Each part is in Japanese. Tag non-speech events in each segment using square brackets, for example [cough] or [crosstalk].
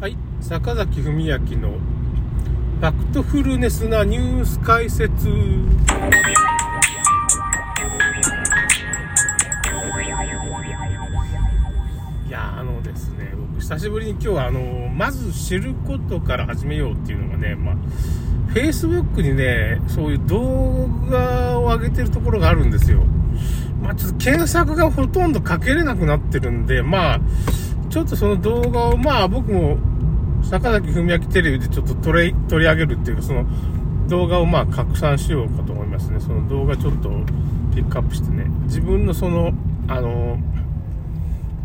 はい、坂崎文明のファクトフルネスなニュース解説。いやあのですね、僕久しぶりに今日はあの、まず知ることから始めようっていうのがね、まあ、Facebook にね、そういう動画を上げてるところがあるんですよ。まあ、ちょっと検索がほとんどかけれなくなってるんで、まあ、ちょっとその動画を、まあ僕も、坂崎文明テレビでちょっと取り取り上げるっていうか、その動画をまあ拡散しようかと思いますね。その動画ちょっとピックアップしてね、自分のその、あの、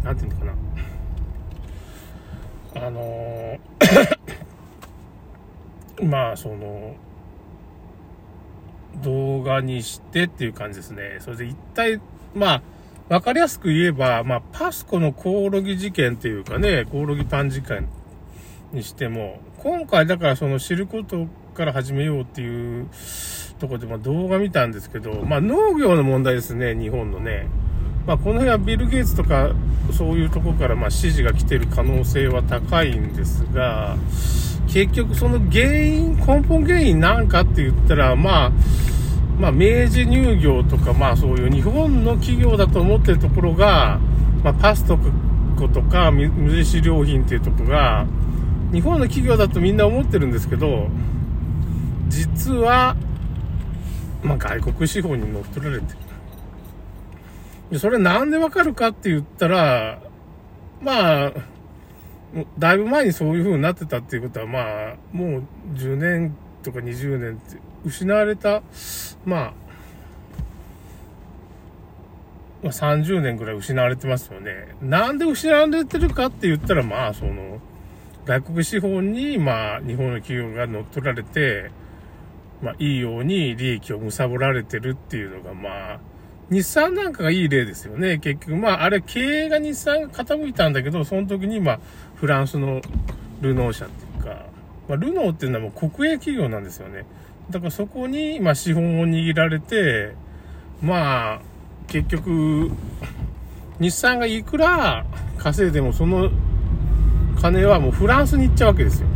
なんていうのかな、あの、[coughs] まあその、動画にしてっていう感じですね。それで一体、まあ、わかりやすく言えば、まあ、パスコのコオロギ事件っていうかね、コオロギパン事件にしても、今回だからその知ることから始めようっていうとこで、まあ動画見たんですけど、まあ農業の問題ですね、日本のね。まあこの辺はビル・ゲイツとかそういうとこからまあ指示が来てる可能性は高いんですが、結局その原因、根本原因なんかって言ったら、まあ、まあ、明治乳業とか、まあそういう日本の企業だと思ってるところが、まあ、パストコとか無印良品っていうとこが、日本の企業だとみんな思ってるんですけど、実は、まあ外国資本に乗っ取られてる。それなんでわかるかって言ったら、まあ、だいぶ前にそういう風になってたっていうことは、まあ、もう10年とか20年って失われた、まあ、まあ、30年ぐらい失われてますよね。なんで失われてるかって言ったら、まあ、その、外国資本に、まあ、日本の企業が乗っ取られて、まあ、いいように利益を貪られてるっていうのが、まあ、日産なんかがいい例ですよね。結局、まあ、あれ、経営が日産が傾いたんだけど、その時に、まあ、フランスのルノー社っていうか、まあ、ルノーっていうのはもう国営企業なんですよね。だからそこに、まあ、資本を握られて、まあ、結局、日産がいくら稼いでもその金はもうフランスに行っちゃうわけですよ。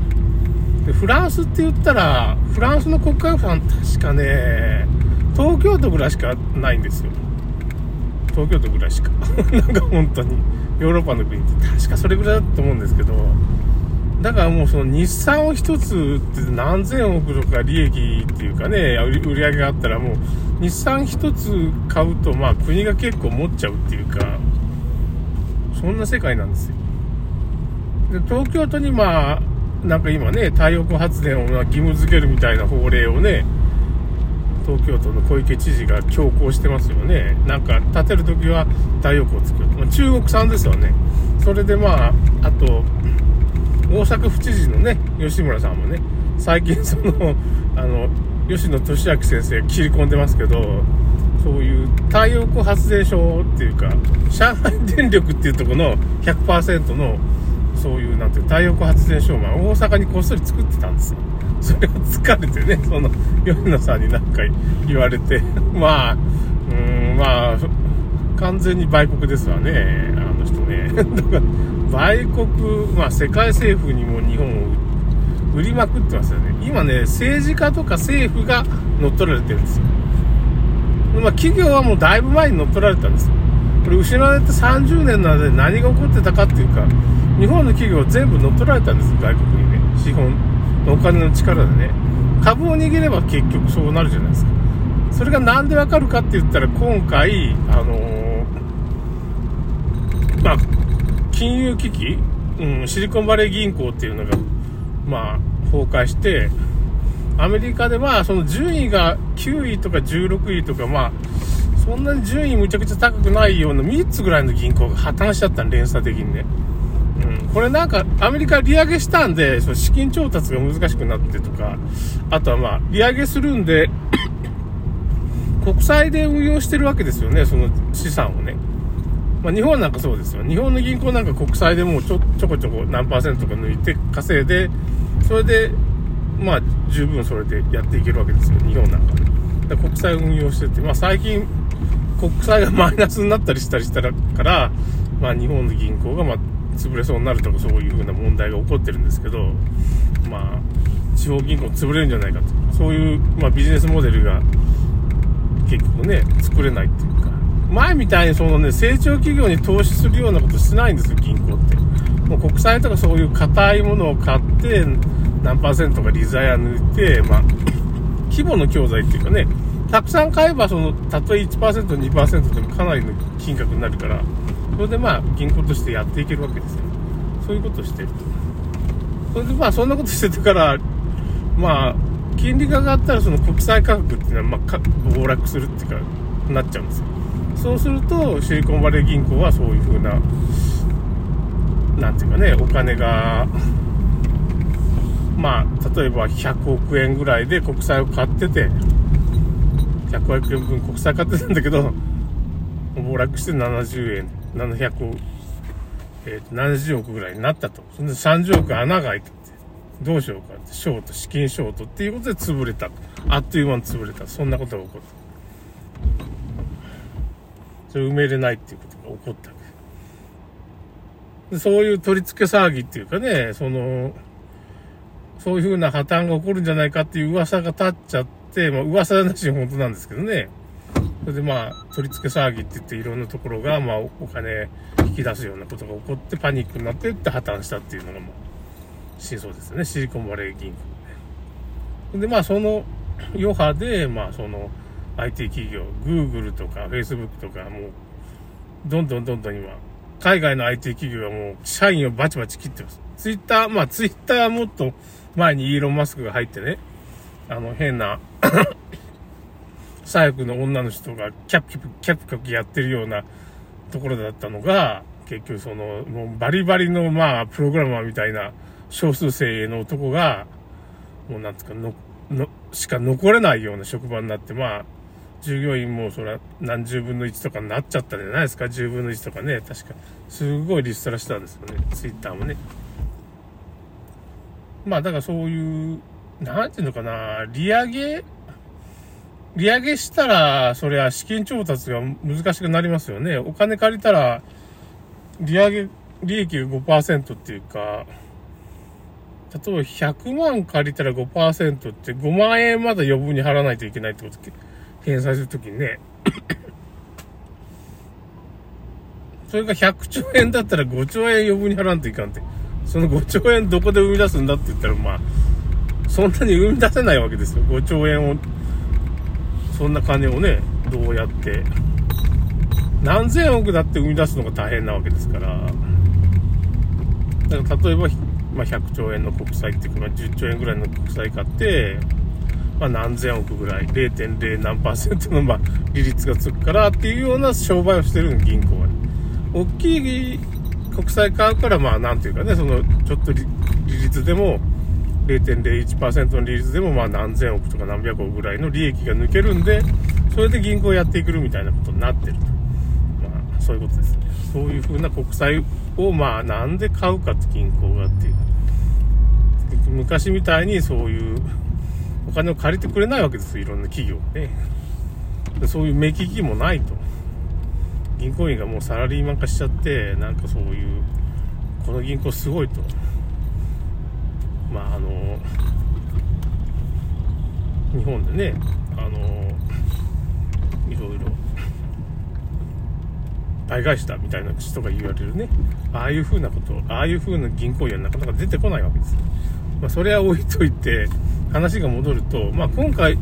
で、フランスって言ったら、フランスの国家予算確かね、東京都ぐらいしかないんですよ。東京都ぐらいしか。[laughs] なんか本当に、ヨーロッパの国って確かそれぐらいだと思うんですけど、だからもうその日産を一つって何千億とか利益っていうかね、売り上げがあったらもう日産一つ買うとまあ国が結構持っちゃうっていうか、そんな世界なんですよ。で、東京都にまあ、なんか今ね、太陽光発電を義務付けるみたいな法令をね、東京都の小池知事が強行してますよね。なんか建てるときは太陽光を作る。まあ、中国産ですよね。それでまあ、あと、大阪府知事のね、吉村さんもね、最近その、あの、吉野俊明先生が切り込んでますけど、そういう太陽光発電所っていうか、上海電力っていうとこの100%の、そういう、なんていう、太陽光発電所を、まあ、大阪にこっそり作ってたんですよ。[laughs] それを疲れてね、その、吉野さんに何回言われて、[laughs] まあ、うーん、まあ、完全に売国ですわね、あの人ね。[laughs] だから売国、まあ世界政府にも日本を売りまくってますよね。今ね、政治家とか政府が乗っ取られてるんですよ。まあ企業はもうだいぶ前に乗っ取られたんですよ。これ失われて30年なので何が起こってたかっていうか、日本の企業は全部乗っ取られたんです外国にね。資本のお金の力でね。株を握れば結局そうなるじゃないですか。それがなんでわかるかって言ったら今回、あのー、まあ、金融危機、うん、シリコンバレー銀行っていうのが、まあ、崩壊して、アメリカでまあ、その順位が9位とか16位とか、まあ、そんなに順位むちゃくちゃ高くないような3つぐらいの銀行が破綻しちゃったの、連鎖的にね。うん、これなんか、アメリカ利上げしたんで、その資金調達が難しくなってとか、あとはまあ、利上げするんで、[coughs] 国債で運用してるわけですよね、その資産をね。まあ、日本なんかそうですよ。日本の銀行なんか国債でもうちょちょこちょこ何パーセントか抜いて稼いで、それで、まあ、十分それでやっていけるわけですよ、日本なんか。だ国債運用してて、まあ、最近、国債がマイナスになったりしたりしたらから、まあ、日本の銀行が、ま、潰れそうになるとかそういうふうな問題が起こってるんですけど、まあ、地方銀行潰れるんじゃないかと。そういう、まあ、ビジネスモデルが結局ね、作れないっていうか、前みたいにそのね、成長企業に投資するようなことしてないんですよ、銀行って。もう国債とかそういう硬いものを買って、何パーセントか利ザヤ抜いて、まあ、規模の教材っていうかね、たくさん買えば、その、たとえ1%、2%でもかなりの金額になるから、それでまあ、銀行としてやっていけるわけですよ。そういうことをしてると。それでまあ、そんなことしててから、まあ、金利が上がったらその国債価格っていうのは、まあ、暴落するっていうか、なっちゃうんですよ。そうすると、シリコンバレー銀行はそういう風な、なんていうかね、お金が、まあ、例えば100億円ぐらいで国債を買ってて、100億円分国債買ってたんだけど、暴落して70円、700億、えー、70億ぐらいになったと。そんで30億穴が開いてて、どうしようかって、ショート、資金ショートっていうことで潰れた。あっという間に潰れた。そんなことが起こった。それ埋めれないっていうことが起こったでそういう取り付け騒ぎっていうかね、その、そういうふうな破綻が起こるんじゃないかっていう噂が立っちゃって、まあ噂なし本当なんですけどね。それでまあ、取り付け騒ぎって言っていろんなところが、まあ、お金引き出すようなことが起こってパニックになってって破綻したっていうのがもう、真相ですね。シリコンバレー銀行で。で、まあ、その余波で、まあ、その、IT 企業、Google とか Facebook とか、もう、どんどんどんどん今、海外の IT 企業はもう、社員をバチバチ切ってます。Twitter、まあ Twitter はもっと前にイーロン・マスクが入ってね、あの変な [coughs] 左翼の女の人がキャプキャプ、キャプキャプやってるようなところだったのが、結局その、もうバリバリのまあ、プログラマーみたいな少数精鋭の男が、もうなんつうか、の、の、しか残れないような職場になって、まあ、従業員もそれは何十分の1とかになっちゃったんじゃないですか ?10 分の1とかね。確か。すごいリストラしたんですよね。ツイッターもね。まあだからそういう、なんていうのかな、利上げ、利上げしたら、それは資金調達が難しくなりますよね。お金借りたら、利上げ、利益が5%っていうか、例えば100万借りたら5%って5万円まだ余分に払わないといけないってこと返済するときにね、[coughs] それが100兆円だったら5兆円余分に払わんといかんって。その5兆円どこで生み出すんだって言ったら、まあ、そんなに生み出せないわけですよ。5兆円を、そんな金をね、どうやって。何千億だって生み出すのが大変なわけですから。だから例えば、まあ、100兆円の国債っていうか、まあ、10兆円ぐらいの国債買って、まあ、何千億ぐらい、0.0何パーセントの、ま、利率がつくからっていうような商売をしてるの、銀行は、ね。大きい国債買うから、まあ、なんていうかね、その、ちょっと利率でも、0.01%の利率でも、まあ、何千億とか何百億ぐらいの利益が抜けるんで、それで銀行やっていくみたいなことになってると。まあ、そういうことですね。そういうふうな国債を、まあ、なんで買うかって銀行がっていう。昔みたいにそういう、お金を借りてくれないわけです、いろんな企業ね。そういう目利きもないと。銀行員がもうサラリーマン化しちゃって、なんかそういう、この銀行すごいと。まあ、あの、日本でね、あの、いろいろ、倍返しだみたいな人が言われるね。ああいう風なこと、ああいう風な銀行員はなかなか出てこないわけです。まあ、それは置いといて、話が戻ると、まあ、今回、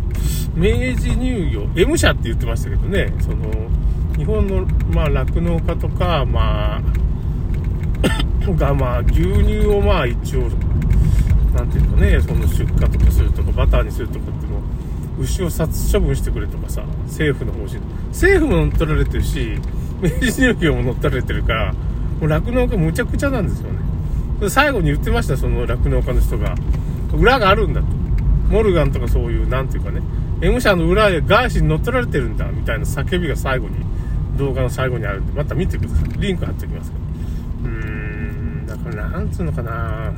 明治乳業、M 社って言ってましたけどね、その、日本の、まあ、酪農家とか、まあ、[coughs] が、まあ、牛乳をまあ、一応、なんていうかね、その出荷とかするとか、バターにするとかっても、牛を殺処分してくれとかさ、政府の方針。政府も乗っ取られてるし、明治乳業も乗っ取られてるから、もう酪農家むちゃくちゃなんですよね。最後に言ってました、その酪農家の人が。裏があるんだと。モルガンとかそういう、なんていうかね、M 社の裏でガーシーに乗っ取られてるんだ、みたいな叫びが最後に、動画の最後にあるんで、また見てください。リンク貼っておきますけど。うーん、だからなんつうのかな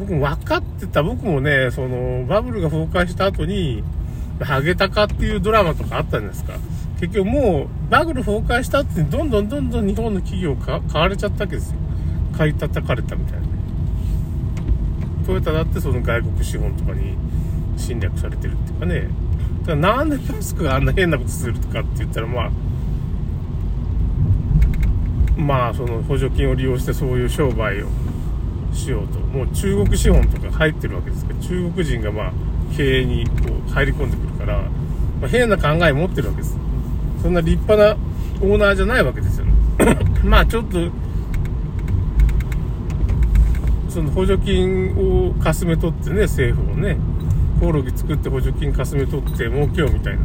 僕も分かってた、僕もね、その、バブルが崩壊した後に、ハゲタカっていうドラマとかあったじゃないですか。結局もうバブル崩壊したってどんどんどんどん日本の企業買われちゃったわけですよ。買い叩かれたみたいな。トヨタだってその外国資本とかに侵略されてるっていうかね。だからなんでマスクがあんな変なことするとかって言ったらまあ、まあその補助金を利用してそういう商売をしようと。もう中国資本とか入ってるわけですけど、中国人がまあ経営にこう入り込んでくるから、まあ、変な考え持ってるわけです。そんな立派なオーナーじゃないわけですよね。[laughs] まあちょっと、その補助金をかすめ取ってね、政府をね、コオロギ作って補助金かすめ取って儲けようみたいな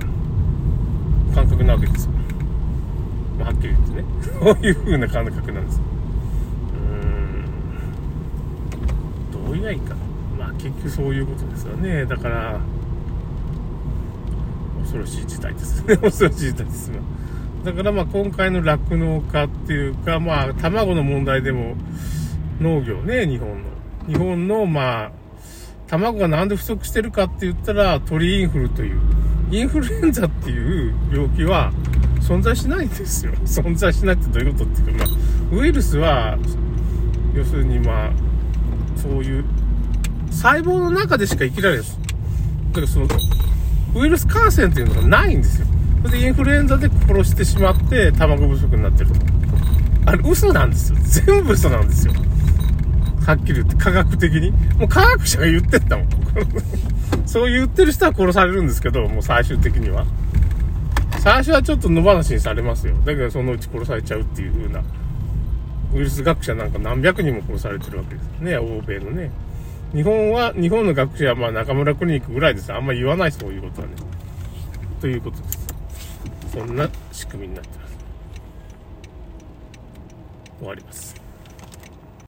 感覚なわけですよ。まあ、はっきり言ってね。そういう風な感覚なんですよ。うーん。どう言えばいか。まあ結局そういうことですよね。だから、恐ろしい事態ですね。[laughs] 恐ろしい事態です。だからまあ今回の酪農家っていうか、まあ卵の問題でも農業ね、日本の。日本のまあ、卵がなんで不足してるかって言ったら鳥インフルという、インフルエンザっていう病気は存在しないですよ。[laughs] 存在しないってどういうことっていうか、まあ、ウイルスは、要するにまあ、そういう細胞の中でしか生きられないです。だからその、ウイルス感染っていうのがないんですよ。それでインフルエンザで殺してしまって卵不足になってると。あれ嘘なんですよ。全部嘘なんですよ。はっきり言って科学的に。もう科学者が言ってったもん。[laughs] そう言ってる人は殺されるんですけど、もう最終的には。最初はちょっと野放しにされますよ。だけどそのうち殺されちゃうっていう風な。ウイルス学者なんか何百人も殺されてるわけですね。欧米のね。日本は、日本の学者はまあ中村クリニックぐらいです。あんまり言わないそういうことはね。ということです。そんな仕組みになってます。終わります。